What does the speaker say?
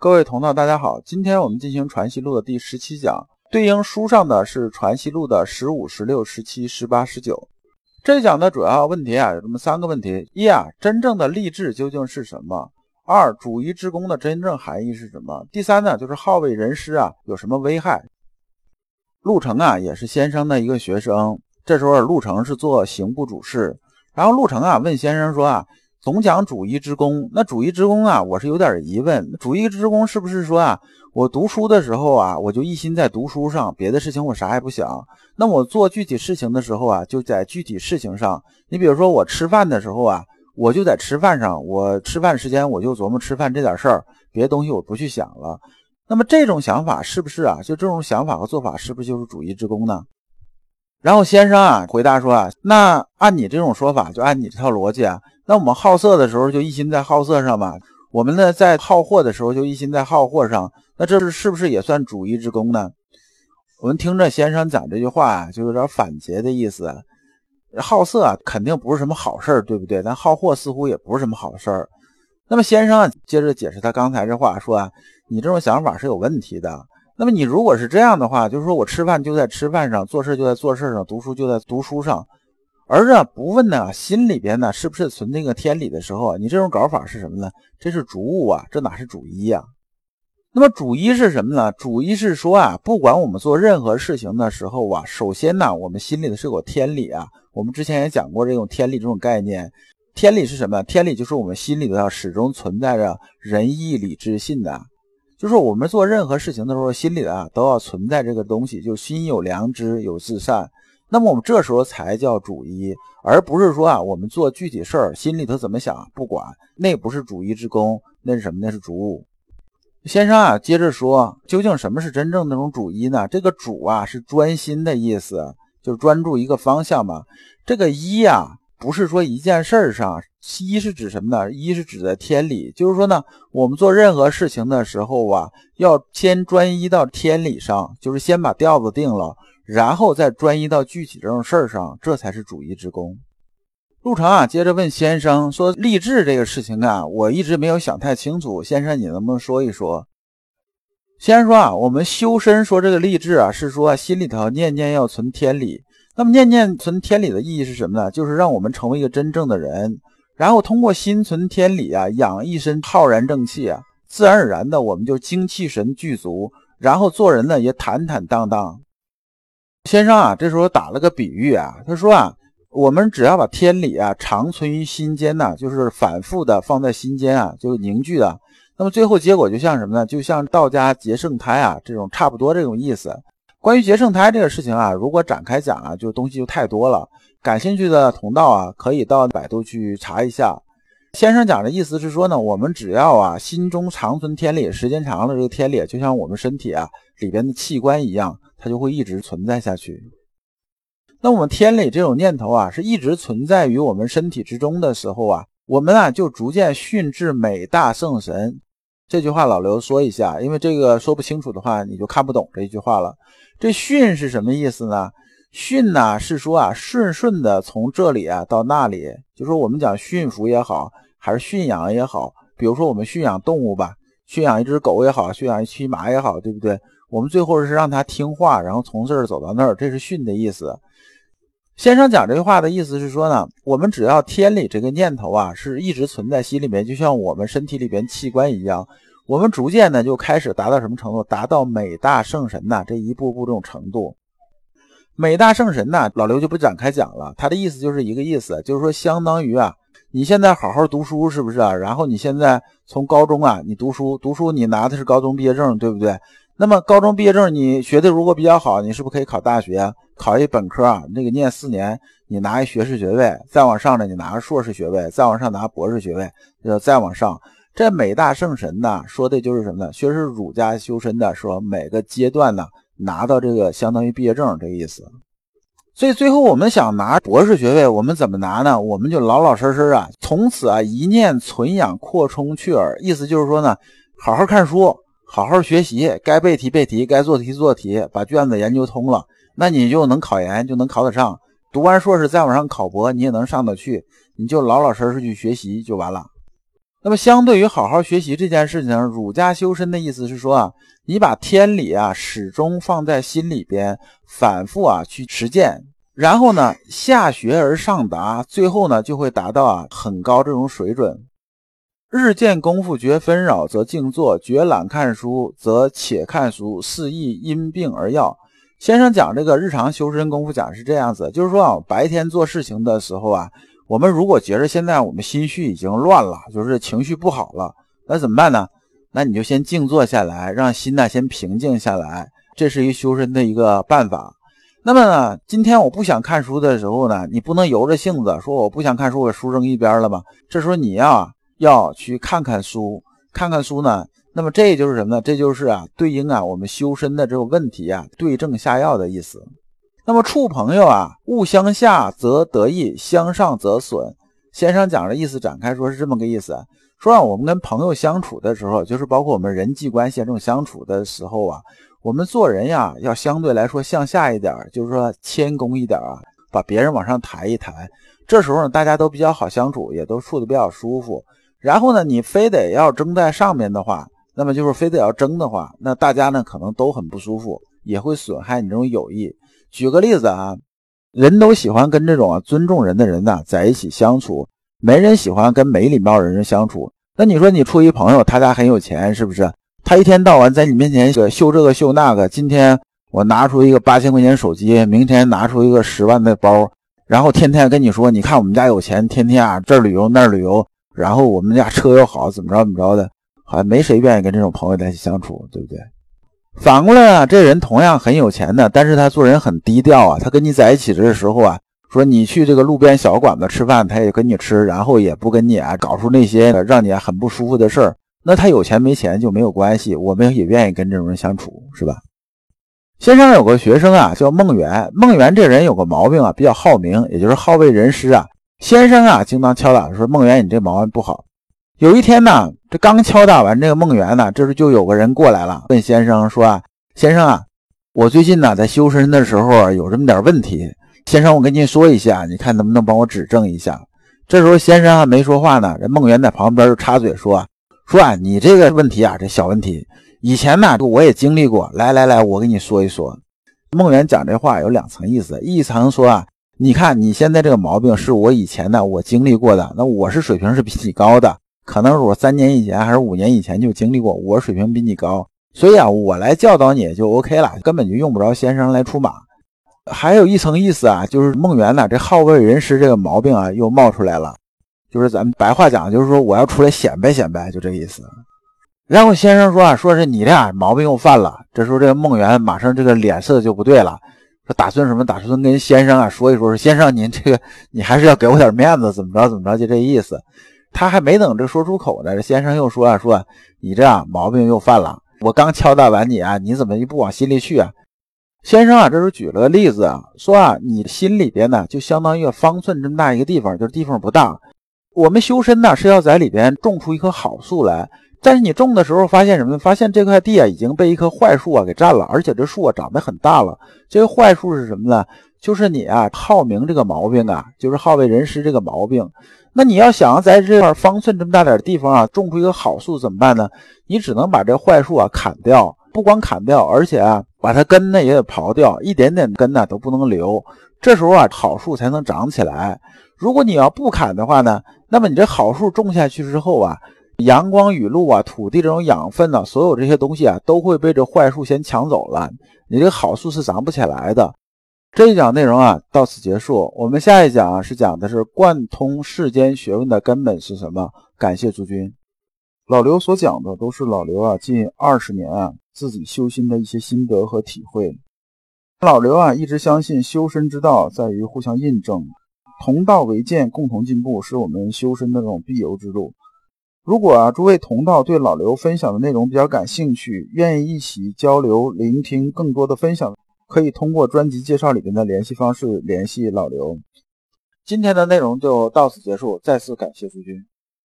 各位同道，大家好，今天我们进行《传习录》的第十七讲，对应书上的是《传习录》的十五、十六、十七、十八、十九。这一讲的主要问题啊，有这么三个问题：一啊，真正的励志究竟是什么？二，主义之功的真正含义是什么？第三呢，就是好为人师啊，有什么危害？陆程啊，也是先生的一个学生。这时候，陆程是做刑部主事。然后，陆程啊问先生说啊，总讲主义之功，那主义之功啊，我是有点疑问。主义之功是不是说啊，我读书的时候啊，我就一心在读书上，别的事情我啥也不想。那我做具体事情的时候啊，就在具体事情上。你比如说，我吃饭的时候啊，我就在吃饭上，我吃饭时间我就琢磨吃饭这点事儿，别的东西我不去想了。那么这种想法是不是啊？就这种想法和做法是不是就是主义之功呢？然后先生啊回答说啊，那按你这种说法，就按你这套逻辑啊，那我们好色的时候就一心在好色上吧，我们呢在好货的时候就一心在好货上，那这是是不是也算主义之功呢？我们听着先生讲这句话啊，就有点反诘的意思。好色啊，肯定不是什么好事儿，对不对？但好货似乎也不是什么好事儿。那么先生啊，接着解释他刚才这话，说啊，你这种想法是有问题的。那么你如果是这样的话，就是说我吃饭就在吃饭上，做事就在做事上，读书就在读书上，而呢不问呢心里边呢是不是存那个天理的时候，你这种搞法是什么呢？这是主物啊，这哪是主一呀？那么主一是什么呢？主一是说啊，不管我们做任何事情的时候啊，首先呢，我们心里的是有天理啊。我们之前也讲过这种天理这种概念。天理是什么？天理就是我们心里头要始终存在着仁义礼智信的，就是我们做任何事情的时候，心里啊都要存在这个东西，就心有良知，有自善。那么我们这时候才叫主一，而不是说啊，我们做具体事儿，心里头怎么想不管，那不是主一之功，那是什么？那是主物。先生啊，接着说，究竟什么是真正那种主一呢？这个主啊是专心的意思，就是专注一个方向嘛。这个一呀。不是说一件事儿上，一是指什么呢？一是指的天理，就是说呢，我们做任何事情的时候啊，要先专一到天理上，就是先把调子定了，然后再专一到具体这种事儿上，这才是主义之功。陆程啊，接着问先生说：“励志这个事情啊，我一直没有想太清楚，先生你能不能说一说？”先生说啊，我们修身说这个励志啊，是说心里头念念要存天理。那么念念存天理的意义是什么呢？就是让我们成为一个真正的人，然后通过心存天理啊，养一身浩然正气啊，自然而然的我们就精气神具足，然后做人呢也坦坦荡荡。先生啊，这时候打了个比喻啊，他说啊，我们只要把天理啊长存于心间呢，就是反复的放在心间啊，就凝聚了，那么最后结果就像什么呢？就像道家结圣胎啊，这种差不多这种意思。关于结圣胎这个事情啊，如果展开讲啊，就东西就太多了。感兴趣的同道啊，可以到百度去查一下。先生讲的意思是说呢，我们只要啊心中长存天理，时间长了，这个天理就像我们身体啊里边的器官一样，它就会一直存在下去。那我们天理这种念头啊，是一直存在于我们身体之中的时候啊，我们啊就逐渐训至美大圣神。这句话老刘说一下，因为这个说不清楚的话，你就看不懂这一句话了。这训是什么意思呢？训呢是说啊，顺顺的从这里啊到那里，就说我们讲驯服也好，还是驯养也好。比如说我们驯养动物吧，驯养一只狗也好，驯养一匹马也好，对不对？我们最后是让它听话，然后从这儿走到那儿，这是训的意思。先生讲这句话的意思是说呢，我们只要天理这个念头啊，是一直存在心里面，就像我们身体里边器官一样，我们逐渐呢就开始达到什么程度？达到美大圣神呐这一步步这种程度。美大圣神呐，老刘就不展开讲了，他的意思就是一个意思，就是说相当于啊，你现在好好读书是不是啊？然后你现在从高中啊，你读书读书，你拿的是高中毕业证，对不对？那么高中毕业证你学的如果比较好，你是不是可以考大学？考一本科啊，那个念四年，你拿一学士学位，再往上呢，你拿个硕士学位，再往上拿博士学位，要再往上。这美大圣神呢，说的就是什么呢？学是儒家修身的，说每个阶段呢，拿到这个相当于毕业证这个意思。所以最后我们想拿博士学位，我们怎么拿呢？我们就老老实实啊，从此啊一念存养，扩充去耳，意思就是说呢，好好看书。好好学习，该背题背题，该做题做题，把卷子研究通了，那你就能考研，就能考得上。读完硕士再往上考博，你也能上得去。你就老老实实去学习就完了。那么相对于好好学习这件事情，儒家修身的意思是说啊，你把天理啊始终放在心里边，反复啊去实践，然后呢下学而上达，最后呢就会达到啊很高这种水准。日见功夫觉纷扰，则静坐；觉懒看书，则且看书。四亦因病而要。先生讲这个日常修身功夫讲是这样子，就是说啊，白天做事情的时候啊，我们如果觉着现在我们心绪已经乱了，就是情绪不好了，那怎么办呢？那你就先静坐下来，让心呢先平静下来，这是一个修身的一个办法。那么呢，今天我不想看书的时候呢，你不能由着性子说我不想看书，我书扔一边了吧？这时候你呀。要去看看书，看看书呢，那么这就是什么呢？这就是啊，对应啊我们修身的这个问题啊，对症下药的意思。那么处朋友啊，勿相下则得益，相上则损。先生讲的意思展开说是这么个意思，说让，我们跟朋友相处的时候，就是包括我们人际关系这种相处的时候啊，我们做人呀，要相对来说向下一点，就是说谦恭一点啊，把别人往上抬一抬。这时候呢，大家都比较好相处，也都处的比较舒服。然后呢，你非得要争在上面的话，那么就是非得要争的话，那大家呢可能都很不舒服，也会损害你这种友谊。举个例子啊，人都喜欢跟这种尊重人的人呢在一起相处，没人喜欢跟没礼貌的人相处。那你说你处一朋友，他家很有钱，是不是？他一天到晚在你面前秀这个秀那个，今天我拿出一个八千块钱手机，明天拿出一个十万的包，然后天天跟你说，你看我们家有钱，天天啊这儿旅游那儿旅游。然后我们家车又好，怎么着怎么着的，好像没谁愿意跟这种朋友在一起相处，对不对？反过来啊，这人同样很有钱的，但是他做人很低调啊。他跟你在一起的时候啊，说你去这个路边小馆子吃饭，他也跟你吃，然后也不跟你啊搞出那些让你很不舒服的事儿。那他有钱没钱就没有关系，我们也愿意跟这种人相处，是吧？先生有个学生啊，叫孟元。孟元这人有个毛病啊，比较好名，也就是好为人师啊。先生啊，经常敲打说：“孟元，你这毛病不好。”有一天呢，这刚敲打完这个梦圆呢，这时就有个人过来了，问先生说：“啊，先生啊，我最近呢在修身的时候有这么点问题，先生，我跟您说一下，你看能不能帮我指正一下？”这时候先生还没说话呢，这梦圆在旁边就插嘴说：“说啊，你这个问题啊，这小问题，以前呢我也经历过。来来来，我跟你说一说。”梦圆讲这话有两层意思，一层说啊。你看你现在这个毛病是我以前的，我经历过的。那我是水平是比你高的，可能是我三年以前还是五年以前就经历过，我水平比你高，所以啊，我来教导你就 OK 了，根本就用不着先生来出马。还有一层意思啊，就是孟元呢这好为人师这个毛病啊又冒出来了，就是咱们白话讲，就是说我要出来显摆显摆，就这个意思。然后先生说啊，说是你俩毛病又犯了。这时候这个孟元马上这个脸色就不对了。说打算什么？打算跟先生啊说一说，说先生您这个你还是要给我点面子，怎么着怎么着，就这意思。他还没等这说出口呢，这先生又说啊说你这样毛病又犯了。我刚敲打完你啊，你怎么就不往心里去啊？先生啊，这时候举了个例子啊，说啊你心里边呢就相当于方寸这么大一个地方，就是地方不大。我们修身呢是要在里边种出一棵好树来。但是你种的时候发现什么？发现这块地啊已经被一棵坏树啊给占了，而且这树啊长得很大了。这个坏树是什么呢？就是你啊好名这个毛病啊，就是好为人师这个毛病。那你要想要在这块方寸这么大点地方啊种出一个好树怎么办呢？你只能把这坏树啊砍掉，不光砍掉，而且啊把它根呢也得刨掉，一点点根呢都不能留。这时候啊好树才能长起来。如果你要不砍的话呢，那么你这好树种下去之后啊。阳光雨露啊，土地这种养分呢，所有这些东西啊，都会被这坏树先抢走了。你这好树是长不起来的。这一讲内容啊，到此结束。我们下一讲啊，是讲的是贯通世间学问的根本是什么。感谢诸君。老刘所讲的都是老刘啊近二十年啊自己修心的一些心得和体会。老刘啊一直相信修身之道在于互相印证，同道为鉴，共同进步，是我们修身的这种必由之路。如果啊，诸位同道对老刘分享的内容比较感兴趣，愿意一起交流、聆听更多的分享，可以通过专辑介绍里面的联系方式联系老刘。今天的内容就到此结束，再次感谢诸君。